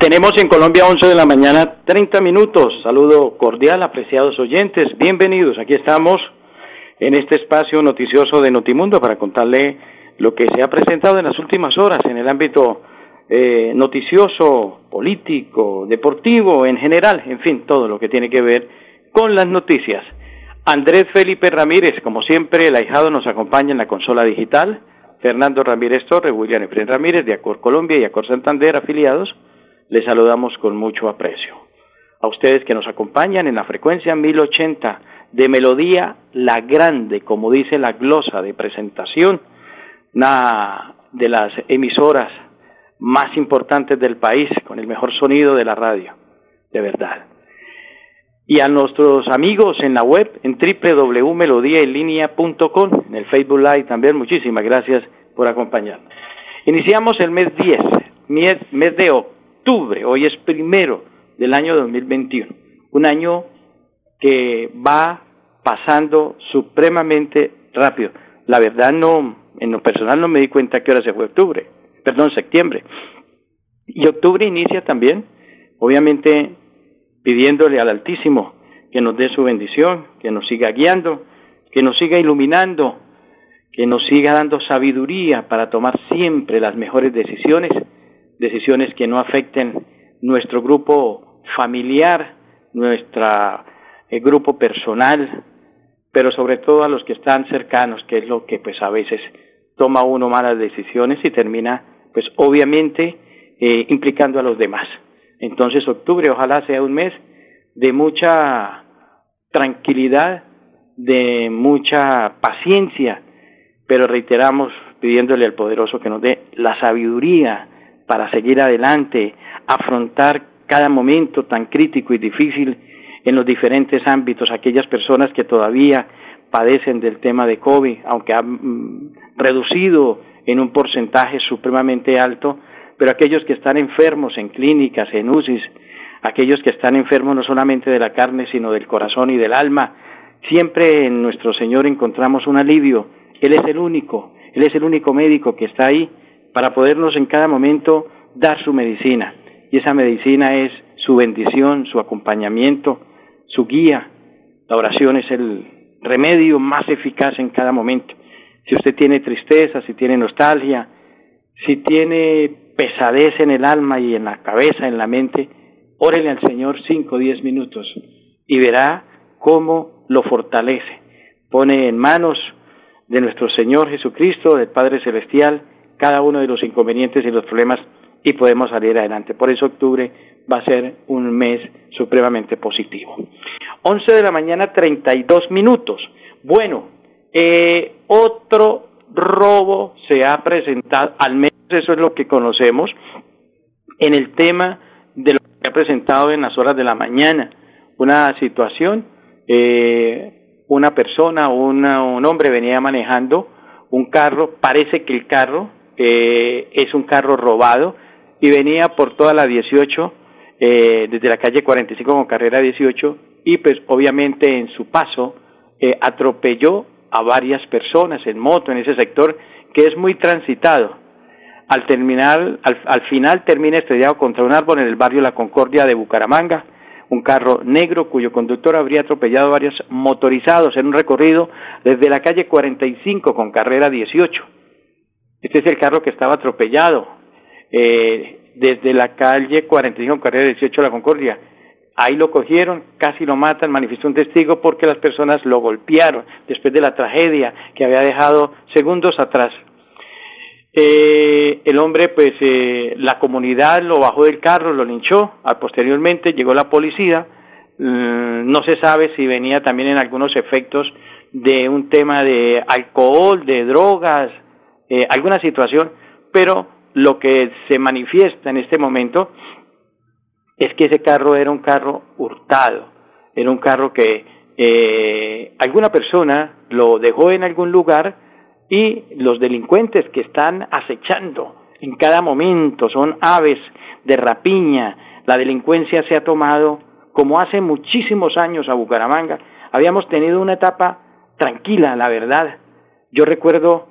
Tenemos en Colombia 11 de la mañana 30 minutos. Saludo cordial, apreciados oyentes. Bienvenidos. Aquí estamos en este espacio noticioso de Notimundo para contarle lo que se ha presentado en las últimas horas en el ámbito eh, noticioso, político, deportivo, en general, en fin, todo lo que tiene que ver con las noticias. Andrés Felipe Ramírez, como siempre, el ahijado nos acompaña en la consola digital. Fernando Ramírez Torres, William Efren Ramírez, de Acor Colombia y Acor Santander, afiliados les saludamos con mucho aprecio. A ustedes que nos acompañan en la frecuencia 1080 de Melodía La Grande, como dice la glosa de presentación, una de las emisoras más importantes del país, con el mejor sonido de la radio, de verdad. Y a nuestros amigos en la web, en www.melodiaenlinea.com, en el Facebook Live también, muchísimas gracias por acompañarnos. Iniciamos el mes 10, mes, mes de octubre octubre, hoy es primero del año 2021, un año que va pasando supremamente rápido. La verdad no, en lo personal no me di cuenta que ahora se fue octubre, perdón, septiembre. Y octubre inicia también, obviamente pidiéndole al Altísimo que nos dé su bendición, que nos siga guiando, que nos siga iluminando, que nos siga dando sabiduría para tomar siempre las mejores decisiones decisiones que no afecten nuestro grupo familiar, nuestro eh, grupo personal, pero sobre todo a los que están cercanos, que es lo que pues a veces toma uno malas decisiones y termina pues obviamente eh, implicando a los demás. Entonces octubre ojalá sea un mes de mucha tranquilidad, de mucha paciencia, pero reiteramos pidiéndole al poderoso que nos dé la sabiduría para seguir adelante, afrontar cada momento tan crítico y difícil en los diferentes ámbitos, aquellas personas que todavía padecen del tema de COVID, aunque ha mm, reducido en un porcentaje supremamente alto, pero aquellos que están enfermos en clínicas, en UCIs, aquellos que están enfermos no solamente de la carne, sino del corazón y del alma, siempre en nuestro Señor encontramos un alivio. Él es el único, Él es el único médico que está ahí para podernos en cada momento dar su medicina. Y esa medicina es su bendición, su acompañamiento, su guía. La oración es el remedio más eficaz en cada momento. Si usted tiene tristeza, si tiene nostalgia, si tiene pesadez en el alma y en la cabeza, en la mente, órele al Señor cinco o diez minutos y verá cómo lo fortalece. Pone en manos de nuestro Señor Jesucristo, del Padre Celestial, cada uno de los inconvenientes y los problemas y podemos salir adelante. Por eso octubre va a ser un mes supremamente positivo. 11 de la mañana, 32 minutos. Bueno, eh, otro robo se ha presentado, al menos eso es lo que conocemos, en el tema de lo que se ha presentado en las horas de la mañana. Una situación, eh, una persona, una, un hombre venía manejando un carro, parece que el carro eh, es un carro robado y venía por toda la 18, eh, desde la calle 45 con carrera 18, y pues obviamente en su paso eh, atropelló a varias personas en moto en ese sector que es muy transitado. Al terminar, al, al final termina estrellado contra un árbol en el barrio La Concordia de Bucaramanga, un carro negro cuyo conductor habría atropellado a varios motorizados en un recorrido desde la calle 45 con carrera 18 este es el carro que estaba atropellado eh, desde la calle 45, carrera 18 de la Concordia. Ahí lo cogieron, casi lo matan, manifestó un testigo porque las personas lo golpearon después de la tragedia que había dejado segundos atrás. Eh, el hombre, pues, eh, la comunidad lo bajó del carro, lo linchó. Posteriormente llegó la policía. Mm, no se sabe si venía también en algunos efectos de un tema de alcohol, de drogas, eh, alguna situación, pero lo que se manifiesta en este momento es que ese carro era un carro hurtado, era un carro que eh, alguna persona lo dejó en algún lugar y los delincuentes que están acechando en cada momento son aves de rapiña, la delincuencia se ha tomado como hace muchísimos años a Bucaramanga, habíamos tenido una etapa tranquila, la verdad. Yo recuerdo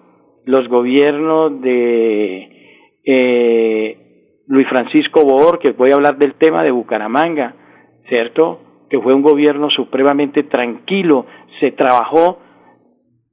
los gobiernos de eh, Luis Francisco Boor, que voy a hablar del tema de Bucaramanga, ¿cierto? Que fue un gobierno supremamente tranquilo, se trabajó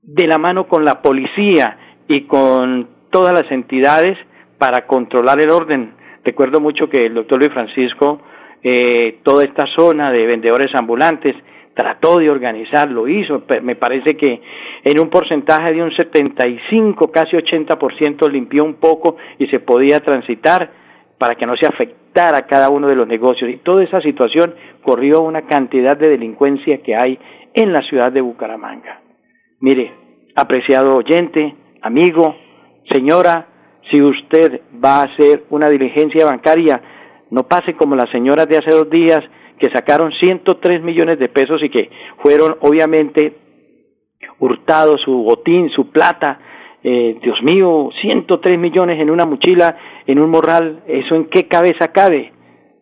de la mano con la policía y con todas las entidades para controlar el orden. Recuerdo mucho que el doctor Luis Francisco, eh, toda esta zona de vendedores ambulantes, trató de organizar, lo hizo, me parece que en un porcentaje de un 75, casi 80% limpió un poco y se podía transitar para que no se afectara cada uno de los negocios. Y toda esa situación corrió una cantidad de delincuencia que hay en la ciudad de Bucaramanga. Mire, apreciado oyente, amigo, señora, si usted va a hacer una diligencia bancaria, no pase como las señoras de hace dos días que sacaron 103 millones de pesos y que fueron obviamente hurtados su botín, su plata. Eh, Dios mío, 103 millones en una mochila, en un morral, ¿eso en qué cabeza cabe?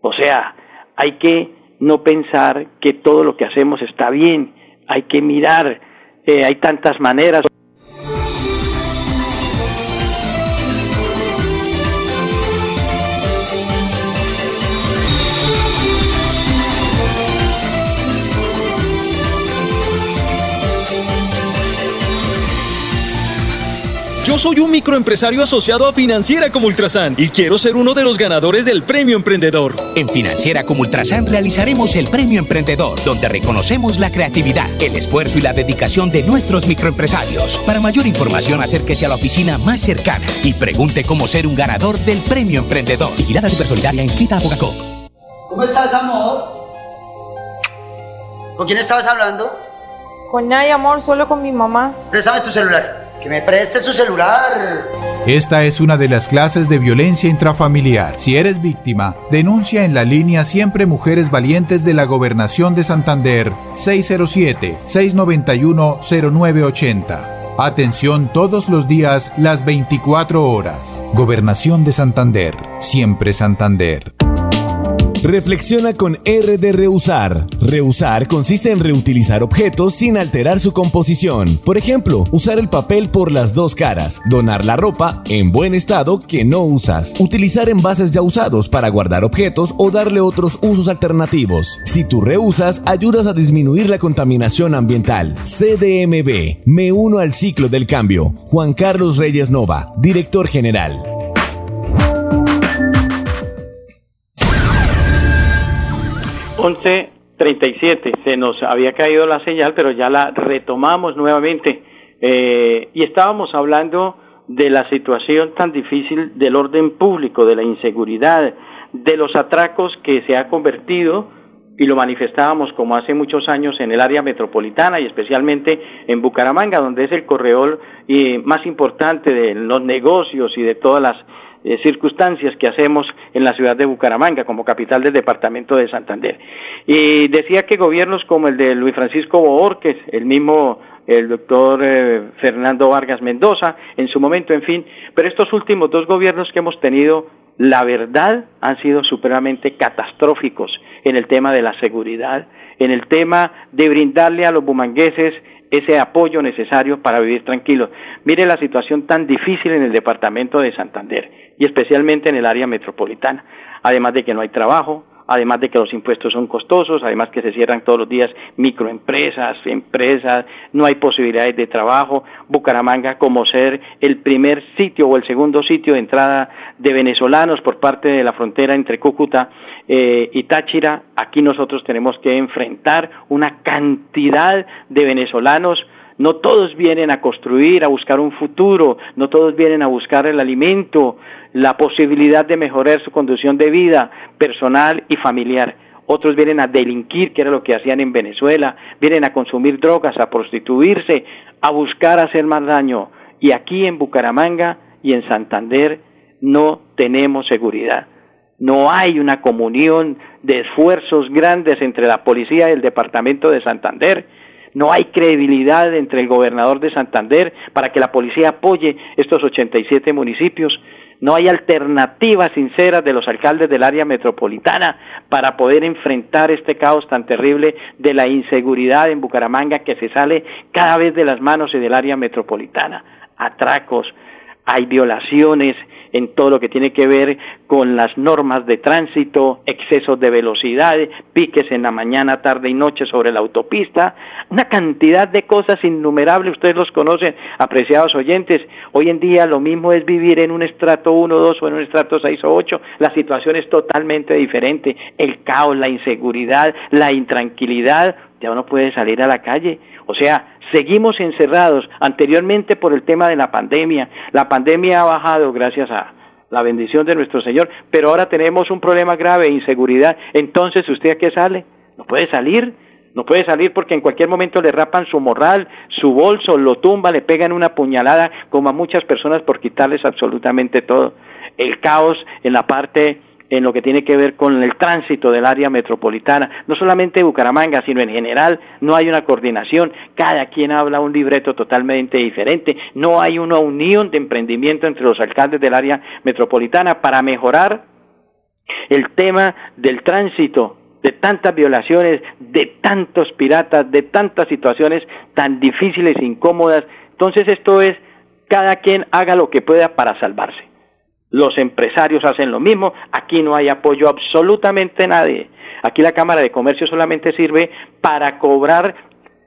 O sea, hay que no pensar que todo lo que hacemos está bien, hay que mirar, eh, hay tantas maneras. Yo soy un microempresario asociado a Financiera como Ultrasan y quiero ser uno de los ganadores del Premio Emprendedor. En Financiera como Ultrasan realizaremos el Premio Emprendedor, donde reconocemos la creatividad, el esfuerzo y la dedicación de nuestros microempresarios. Para mayor información, acérquese a la oficina más cercana y pregunte cómo ser un ganador del Premio Emprendedor. Vigilada Supersolidaria inscrita a Bogacop. ¿Cómo estás, amor? ¿Con quién estabas hablando? Con nadie, amor, solo con mi mamá. Préstame tu celular. Que me preste su celular. Esta es una de las clases de violencia intrafamiliar. Si eres víctima, denuncia en la línea Siempre Mujeres Valientes de la Gobernación de Santander 607-691-0980. Atención todos los días, las 24 horas. Gobernación de Santander. Siempre Santander. Reflexiona con R de reusar. Reusar consiste en reutilizar objetos sin alterar su composición. Por ejemplo, usar el papel por las dos caras, donar la ropa en buen estado que no usas, utilizar envases ya usados para guardar objetos o darle otros usos alternativos. Si tú reusas, ayudas a disminuir la contaminación ambiental. CDMB, me uno al ciclo del cambio. Juan Carlos Reyes Nova, director general. 11.37, se nos había caído la señal, pero ya la retomamos nuevamente. Eh, y estábamos hablando de la situación tan difícil del orden público, de la inseguridad, de los atracos que se ha convertido, y lo manifestábamos como hace muchos años en el área metropolitana y especialmente en Bucaramanga, donde es el corredor eh, más importante de los negocios y de todas las eh, circunstancias que hacemos en la ciudad de Bucaramanga como capital del departamento de Santander. Y decía que gobiernos como el de Luis Francisco Boorques, el mismo el doctor eh, Fernando Vargas Mendoza, en su momento, en fin, pero estos últimos dos gobiernos que hemos tenido, la verdad, han sido supremamente catastróficos en el tema de la seguridad, en el tema de brindarle a los bumangueses ese apoyo necesario para vivir tranquilos. Mire la situación tan difícil en el departamento de Santander y especialmente en el área metropolitana, además de que no hay trabajo, además de que los impuestos son costosos, además que se cierran todos los días microempresas, empresas, no hay posibilidades de trabajo. Bucaramanga como ser el primer sitio o el segundo sitio de entrada de venezolanos por parte de la frontera entre Cúcuta eh, y Táchira, aquí nosotros tenemos que enfrentar una cantidad de venezolanos no todos vienen a construir, a buscar un futuro, no todos vienen a buscar el alimento, la posibilidad de mejorar su condición de vida personal y familiar. Otros vienen a delinquir, que era lo que hacían en Venezuela, vienen a consumir drogas, a prostituirse, a buscar hacer más daño. Y aquí en Bucaramanga y en Santander no tenemos seguridad. No hay una comunión de esfuerzos grandes entre la policía y el departamento de Santander. No hay credibilidad entre el gobernador de Santander para que la policía apoye estos 87 municipios. No hay alternativas sinceras de los alcaldes del área metropolitana para poder enfrentar este caos tan terrible de la inseguridad en Bucaramanga que se sale cada vez de las manos y del área metropolitana. Atracos, hay violaciones, en todo lo que tiene que ver con las normas de tránsito, excesos de velocidad, piques en la mañana, tarde y noche sobre la autopista, una cantidad de cosas innumerables, ustedes los conocen, apreciados oyentes. Hoy en día lo mismo es vivir en un estrato 1, 2 o en un estrato 6 o 8, la situación es totalmente diferente, el caos, la inseguridad, la intranquilidad, ya uno puede salir a la calle. O sea, seguimos encerrados anteriormente por el tema de la pandemia. La pandemia ha bajado gracias a la bendición de nuestro Señor, pero ahora tenemos un problema grave, inseguridad. Entonces, ¿usted a qué sale? No puede salir. No puede salir porque en cualquier momento le rapan su morral, su bolso, lo tumba, le pegan una puñalada, como a muchas personas por quitarles absolutamente todo. El caos en la parte en lo que tiene que ver con el tránsito del área metropolitana, no solamente Bucaramanga, sino en general, no hay una coordinación, cada quien habla un libreto totalmente diferente, no hay una unión de emprendimiento entre los alcaldes del área metropolitana para mejorar el tema del tránsito, de tantas violaciones, de tantos piratas, de tantas situaciones tan difíciles e incómodas. Entonces esto es, cada quien haga lo que pueda para salvarse los empresarios hacen lo mismo, aquí no hay apoyo absolutamente nadie. Aquí la Cámara de Comercio solamente sirve para cobrar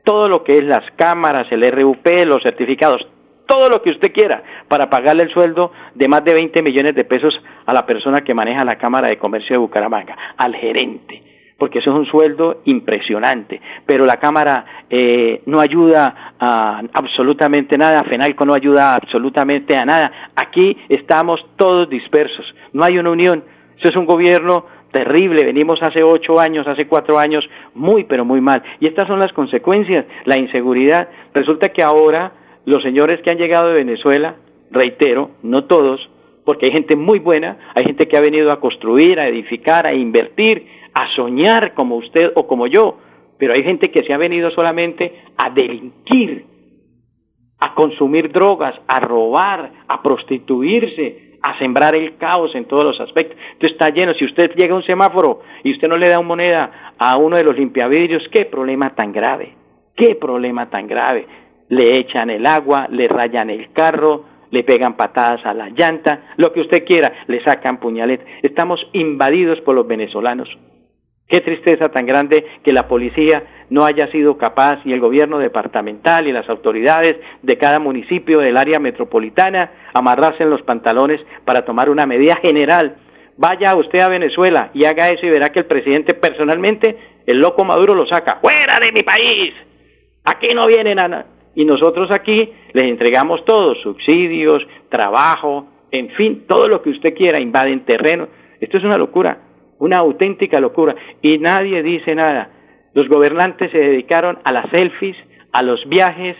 todo lo que es las cámaras, el RUP, los certificados, todo lo que usted quiera para pagarle el sueldo de más de 20 millones de pesos a la persona que maneja la Cámara de Comercio de Bucaramanga, al gerente porque eso es un sueldo impresionante, pero la Cámara eh, no ayuda a absolutamente nada, FENALCO no ayuda absolutamente a nada. Aquí estamos todos dispersos, no hay una unión. Eso es un gobierno terrible, venimos hace ocho años, hace cuatro años, muy pero muy mal. Y estas son las consecuencias, la inseguridad. Resulta que ahora los señores que han llegado de Venezuela, reitero, no todos, porque hay gente muy buena, hay gente que ha venido a construir, a edificar, a invertir, a soñar como usted o como yo, pero hay gente que se ha venido solamente a delinquir, a consumir drogas, a robar, a prostituirse, a sembrar el caos en todos los aspectos. Entonces está lleno, si usted llega a un semáforo y usted no le da una moneda a uno de los limpiavidrios, qué problema tan grave, qué problema tan grave. Le echan el agua, le rayan el carro, le pegan patadas a la llanta, lo que usted quiera, le sacan puñaletes. Estamos invadidos por los venezolanos. Qué tristeza tan grande que la policía no haya sido capaz y el gobierno departamental y las autoridades de cada municipio del área metropolitana amarrarse en los pantalones para tomar una medida general. Vaya usted a Venezuela y haga eso y verá que el presidente personalmente, el loco Maduro lo saca. ¡Fuera de mi país! Aquí no vienen a... Y nosotros aquí les entregamos todo, subsidios, trabajo, en fin, todo lo que usted quiera, invaden terreno. Esto es una locura una auténtica locura. Y nadie dice nada. Los gobernantes se dedicaron a las selfies, a los viajes,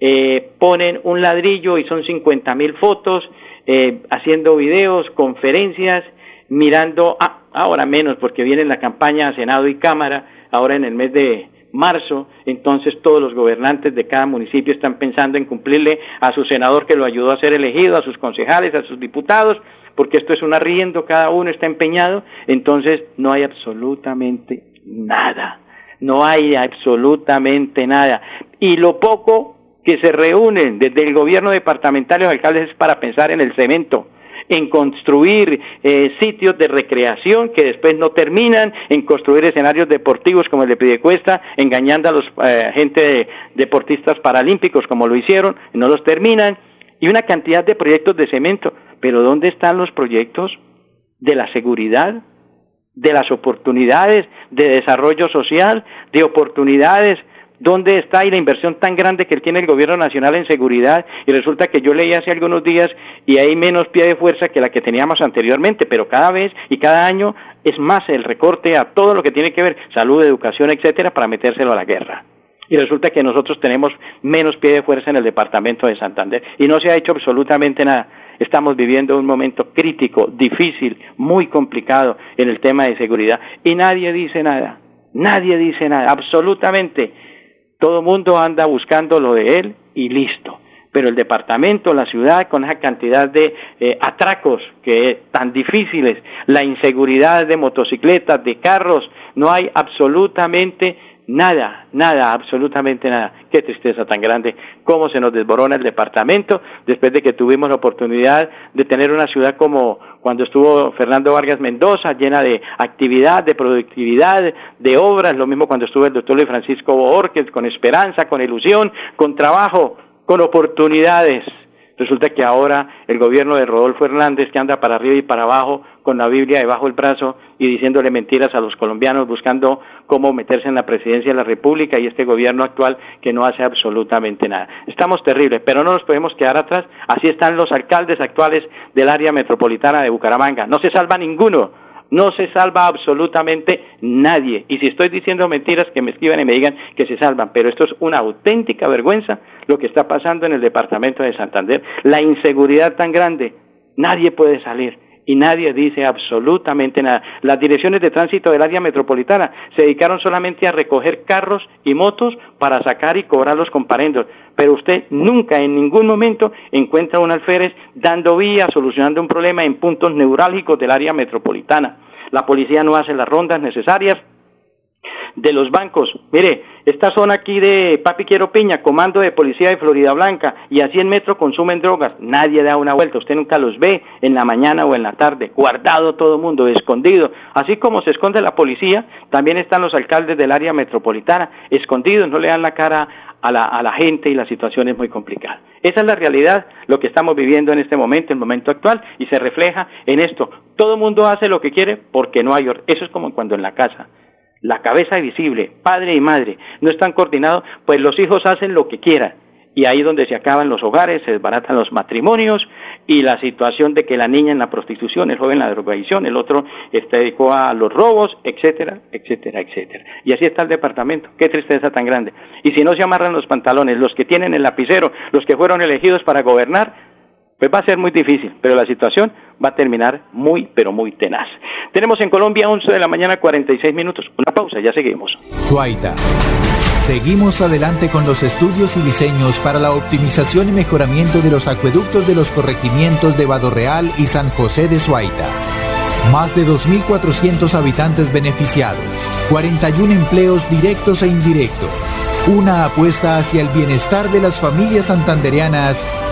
eh, ponen un ladrillo y son 50 mil fotos, eh, haciendo videos, conferencias, mirando, ah, ahora menos porque viene la campaña Senado y Cámara, ahora en el mes de marzo, entonces todos los gobernantes de cada municipio están pensando en cumplirle a su senador que lo ayudó a ser elegido, a sus concejales, a sus diputados, porque esto es un arriendo, cada uno está empeñado, entonces no hay absolutamente nada, no hay absolutamente nada. Y lo poco que se reúnen desde el gobierno departamental y los alcaldes es para pensar en el cemento, en construir eh, sitios de recreación que después no terminan, en construir escenarios deportivos como el de Pidecuesta, engañando a los eh, gente deportistas paralímpicos como lo hicieron, no los terminan, y una cantidad de proyectos de cemento. Pero ¿dónde están los proyectos de la seguridad, de las oportunidades de desarrollo social, de oportunidades ¿Dónde está y la inversión tan grande que tiene el gobierno nacional en seguridad? Y resulta que yo leí hace algunos días y hay menos pie de fuerza que la que teníamos anteriormente, pero cada vez y cada año es más el recorte a todo lo que tiene que ver salud, educación, etcétera, para metérselo a la guerra y resulta que nosotros tenemos menos pie de fuerza en el departamento de Santander y no se ha hecho absolutamente nada. Estamos viviendo un momento crítico, difícil, muy complicado en el tema de seguridad y nadie dice nada, nadie dice nada, absolutamente. Todo mundo anda buscando lo de él y listo pero el departamento, la ciudad, con esa cantidad de eh, atracos que tan difíciles, la inseguridad de motocicletas, de carros, no hay absolutamente nada, nada, absolutamente nada. Qué tristeza tan grande, cómo se nos desborona el departamento después de que tuvimos la oportunidad de tener una ciudad como cuando estuvo Fernando Vargas Mendoza, llena de actividad, de productividad, de obras, lo mismo cuando estuvo el doctor Luis Francisco Borges, con esperanza, con ilusión, con trabajo con oportunidades. Resulta que ahora el gobierno de Rodolfo Hernández, que anda para arriba y para abajo con la Biblia debajo del brazo y diciéndole mentiras a los colombianos, buscando cómo meterse en la presidencia de la República y este gobierno actual que no hace absolutamente nada. Estamos terribles, pero no nos podemos quedar atrás. Así están los alcaldes actuales del área metropolitana de Bucaramanga. No se salva ninguno no se salva absolutamente nadie. Y si estoy diciendo mentiras, que me escriban y me digan que se salvan. Pero esto es una auténtica vergüenza lo que está pasando en el departamento de Santander. La inseguridad tan grande. Nadie puede salir y nadie dice absolutamente nada. Las direcciones de tránsito del área metropolitana se dedicaron solamente a recoger carros y motos para sacar y cobrar los comparendos, pero usted nunca en ningún momento encuentra un alférez dando vía, solucionando un problema en puntos neurálgicos del área metropolitana. La policía no hace las rondas necesarias de los bancos. Mire, esta zona aquí de Papi Quiero Piña, comando de policía de Florida Blanca, y a 100 metros consumen drogas. Nadie da una vuelta, usted nunca los ve en la mañana o en la tarde, guardado todo el mundo, escondido. Así como se esconde la policía, también están los alcaldes del área metropolitana, escondidos, no le dan la cara a la, a la gente y la situación es muy complicada. Esa es la realidad, lo que estamos viviendo en este momento, el momento actual, y se refleja en esto. Todo el mundo hace lo que quiere porque no hay orden. Eso es como cuando en la casa la cabeza visible, padre y madre, no están coordinados, pues los hijos hacen lo que quieran. Y ahí es donde se acaban los hogares, se desbaratan los matrimonios y la situación de que la niña en la prostitución, el joven en la drogadicción, el otro está dedicado a los robos, etcétera, etcétera, etcétera. Y así está el departamento. Qué tristeza tan grande. Y si no se amarran los pantalones, los que tienen el lapicero, los que fueron elegidos para gobernar, pues va a ser muy difícil, pero la situación va a terminar muy, pero muy tenaz. Tenemos en Colombia 11 de la mañana 46 minutos. Una pausa, ya seguimos. Suaita. Seguimos adelante con los estudios y diseños para la optimización y mejoramiento de los acueductos de los corregimientos de Real y San José de Suaita. Más de 2.400 habitantes beneficiados, 41 empleos directos e indirectos, una apuesta hacia el bienestar de las familias santandereanas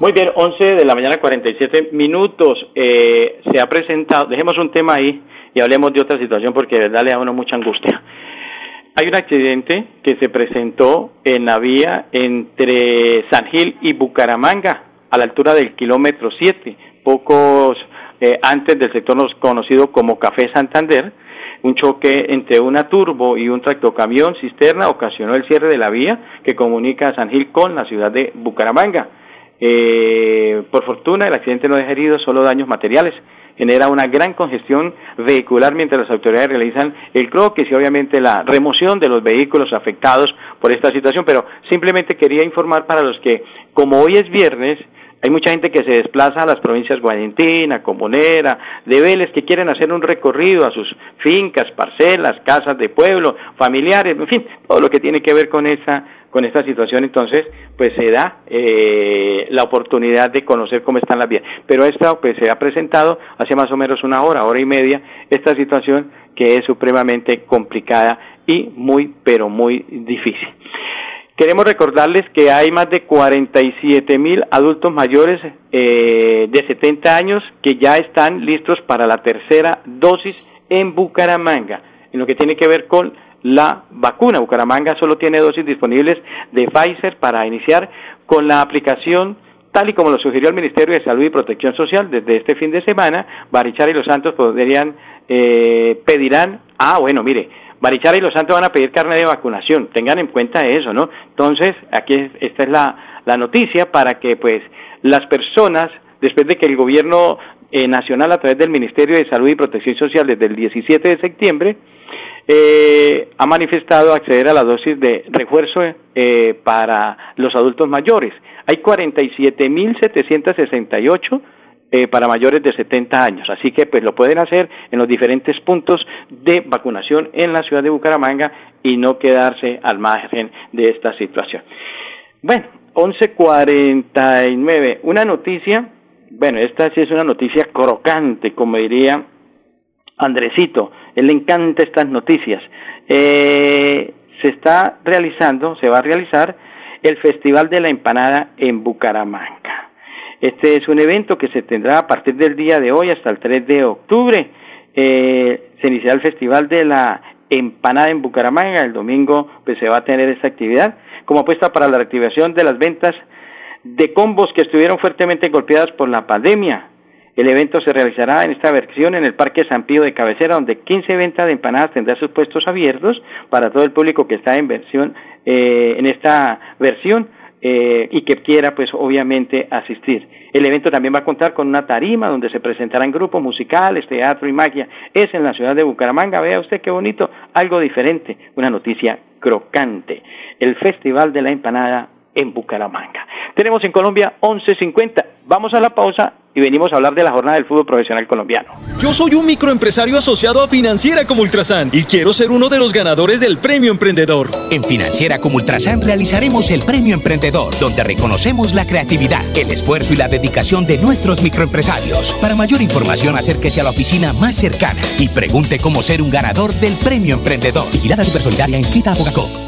Muy bien, 11 de la mañana 47 minutos. Eh, se ha presentado, dejemos un tema ahí y hablemos de otra situación porque de verdad le da uno mucha angustia. Hay un accidente que se presentó en la vía entre San Gil y Bucaramanga, a la altura del kilómetro 7, pocos eh, antes del sector conocido como Café Santander. Un choque entre una turbo y un tractocamión cisterna ocasionó el cierre de la vía que comunica San Gil con la ciudad de Bucaramanga. Eh, por fortuna, el accidente no deja heridos, solo daños materiales. Genera una gran congestión vehicular mientras las autoridades realizan el croquis y obviamente la remoción de los vehículos afectados por esta situación. Pero simplemente quería informar para los que, como hoy es viernes, hay mucha gente que se desplaza a las provincias Guayentina, Comunera, de Vélez, que quieren hacer un recorrido a sus fincas, parcelas, casas de pueblo, familiares, en fin, todo lo que tiene que ver con esa con esta situación, entonces, pues se da eh, la oportunidad de conocer cómo están las vías. Pero esta, pues se ha presentado hace más o menos una hora, hora y media, esta situación que es supremamente complicada y muy, pero muy difícil. Queremos recordarles que hay más de 47 mil adultos mayores eh, de 70 años que ya están listos para la tercera dosis en Bucaramanga, en lo que tiene que ver con la vacuna. Bucaramanga solo tiene dosis disponibles de Pfizer para iniciar con la aplicación tal y como lo sugirió el Ministerio de Salud y Protección Social desde este fin de semana, Barichara y Los Santos podrían, eh, pedirán, ah, bueno, mire, Barichara y Los Santos van a pedir carne de vacunación, tengan en cuenta eso, ¿no? Entonces, aquí esta es la, la noticia para que, pues, las personas, después de que el gobierno eh, nacional a través del Ministerio de Salud y Protección Social desde el 17 de septiembre, eh, ha manifestado acceder a la dosis de refuerzo eh, para los adultos mayores. Hay 47.768 eh, para mayores de 70 años, así que pues lo pueden hacer en los diferentes puntos de vacunación en la ciudad de Bucaramanga y no quedarse al margen de esta situación. Bueno, 11.49, una noticia, bueno, esta sí es una noticia crocante, como diría Andresito, él le encanta estas noticias. Eh, se está realizando, se va a realizar el Festival de la Empanada en Bucaramanga. Este es un evento que se tendrá a partir del día de hoy hasta el 3 de octubre. Eh, se iniciará el Festival de la Empanada en Bucaramanga. El domingo pues, se va a tener esta actividad como apuesta para la reactivación de las ventas de combos que estuvieron fuertemente golpeadas por la pandemia. El evento se realizará en esta versión en el Parque San Pío de Cabecera, donde 15 ventas de empanadas tendrán sus puestos abiertos para todo el público que está en versión eh, en esta versión eh, y que quiera, pues, obviamente, asistir. El evento también va a contar con una tarima donde se presentarán grupos musicales, teatro y magia. Es en la ciudad de Bucaramanga. Vea usted qué bonito, algo diferente, una noticia crocante. El Festival de la Empanada en Bucaramanga. Tenemos en Colombia 11.50. Vamos a la pausa y venimos a hablar de la jornada del fútbol profesional colombiano. Yo soy un microempresario asociado a Financiera como Ultrasan y quiero ser uno de los ganadores del Premio Emprendedor. En Financiera como Ultrasan realizaremos el Premio Emprendedor, donde reconocemos la creatividad, el esfuerzo y la dedicación de nuestros microempresarios. Para mayor información, acérquese a la oficina más cercana y pregunte cómo ser un ganador del Premio Emprendedor. Vigilada Supersolidaria inscrita a Bogacop.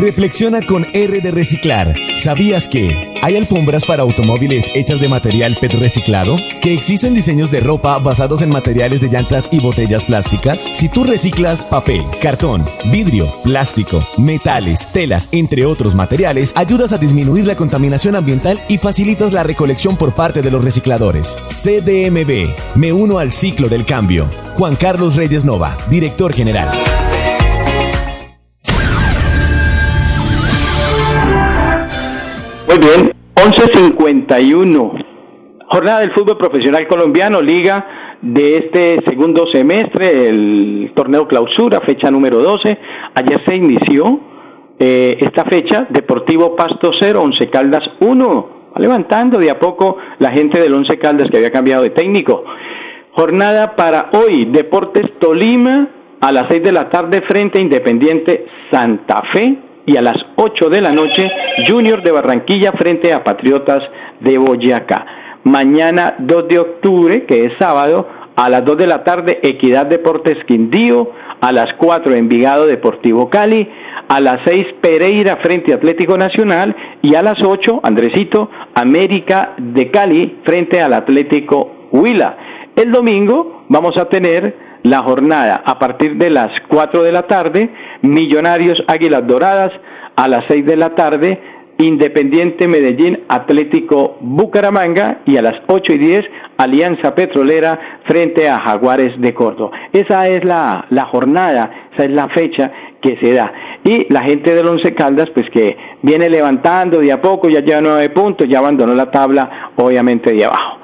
Reflexiona con R de Reciclar. ¿Sabías que hay alfombras para automóviles hechas de material PET reciclado? ¿Que existen diseños de ropa basados en materiales de llantas y botellas plásticas? Si tú reciclas papel, cartón, vidrio, plástico, metales, telas, entre otros materiales, ayudas a disminuir la contaminación ambiental y facilitas la recolección por parte de los recicladores. CDMB. Me uno al ciclo del cambio. Juan Carlos Reyes Nova, director general. Muy bien, 11.51. Jornada del fútbol profesional colombiano, liga de este segundo semestre, el torneo clausura, fecha número 12. Ayer se inició eh, esta fecha, Deportivo Pasto 0, Once Caldas 1. Va levantando de a poco la gente del Once Caldas que había cambiado de técnico. Jornada para hoy, Deportes Tolima a las 6 de la tarde frente a Independiente Santa Fe y a las 8 de la noche Junior de Barranquilla frente a Patriotas de Boyacá. Mañana 2 de octubre, que es sábado, a las 2 de la tarde Equidad Deportes Quindío, a las 4 Envigado Deportivo Cali, a las 6 Pereira frente a Atlético Nacional y a las 8 Andresito América de Cali frente al Atlético Huila. El domingo vamos a tener la jornada a partir de las 4 de la tarde, Millonarios Águilas Doradas a las 6 de la tarde, Independiente Medellín Atlético Bucaramanga y a las 8 y 10 Alianza Petrolera frente a Jaguares de Córdoba. Esa es la, la jornada, esa es la fecha que se da. Y la gente del Once Caldas, pues que viene levantando de a poco, ya lleva nueve puntos, ya abandonó la tabla, obviamente de abajo.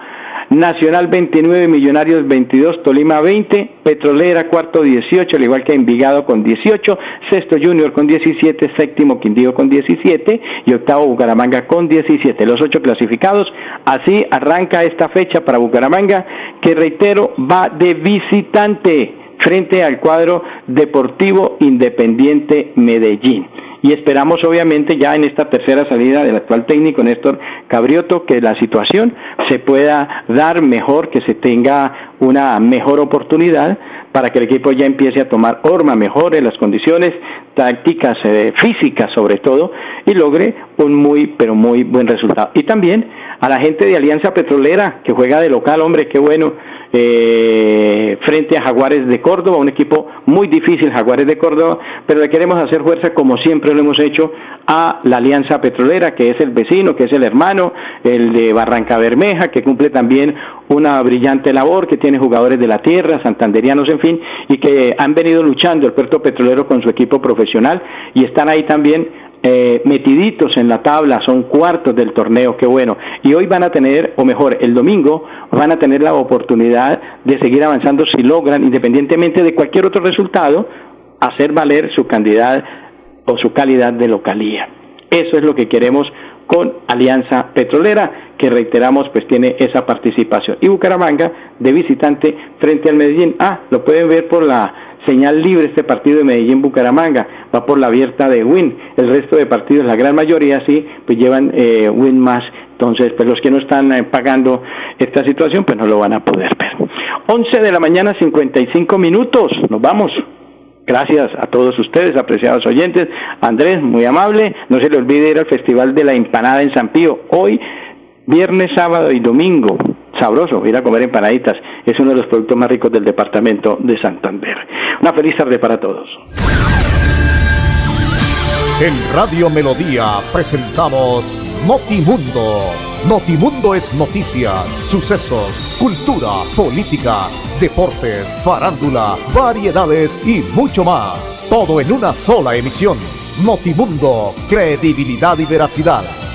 Nacional 29, Millonarios 22, Tolima 20, Petrolera cuarto 18, al igual que Envigado con 18, sexto Junior con 17, séptimo Quindío con 17 y octavo Bucaramanga con 17. Los ocho clasificados, así arranca esta fecha para Bucaramanga, que reitero, va de visitante frente al cuadro Deportivo Independiente Medellín. Y esperamos obviamente ya en esta tercera salida del actual técnico Néstor Cabrioto que la situación se pueda dar mejor, que se tenga una mejor oportunidad para que el equipo ya empiece a tomar forma, mejore las condiciones tácticas, eh, físicas sobre todo, y logre un muy, pero muy buen resultado. Y también a la gente de Alianza Petrolera, que juega de local, hombre, qué bueno, eh, frente a Jaguares de Córdoba, un equipo muy difícil, Jaguares de Córdoba, pero le queremos hacer fuerza como siempre lo hemos hecho a la Alianza Petrolera, que es el vecino, que es el hermano, el de Barranca Bermeja, que cumple también una brillante labor, que tiene jugadores de la tierra, santanderianos, en fin, y que han venido luchando el puerto petrolero con su equipo profesional y están ahí también eh, metiditos en la tabla, son cuartos del torneo, qué bueno. Y hoy van a tener, o mejor, el domingo van a tener la oportunidad de seguir avanzando si logran, independientemente de cualquier otro resultado, hacer valer su cantidad o su calidad de localía. Eso es lo que queremos con Alianza Petrolera, que reiteramos pues tiene esa participación. Y Bucaramanga de visitante frente al Medellín. Ah, lo pueden ver por la señal libre este partido de Medellín-Bucaramanga, va por la abierta de Win, el resto de partidos, la gran mayoría sí, pues llevan eh, Win más, entonces pues los que no están eh, pagando esta situación pues no lo van a poder ver. 11 de la mañana 55 minutos, nos vamos. Gracias a todos ustedes, apreciados oyentes. Andrés, muy amable. No se le olvide ir al Festival de la Empanada en San Pío. Hoy, viernes, sábado y domingo sabroso ir a comer empanaditas. Es uno de los productos más ricos del departamento de Santander. Una feliz tarde para todos. En Radio Melodía presentamos Notimundo. Notimundo es noticias, sucesos, cultura, política, deportes, farándula, variedades y mucho más. Todo en una sola emisión. Notimundo, credibilidad y veracidad.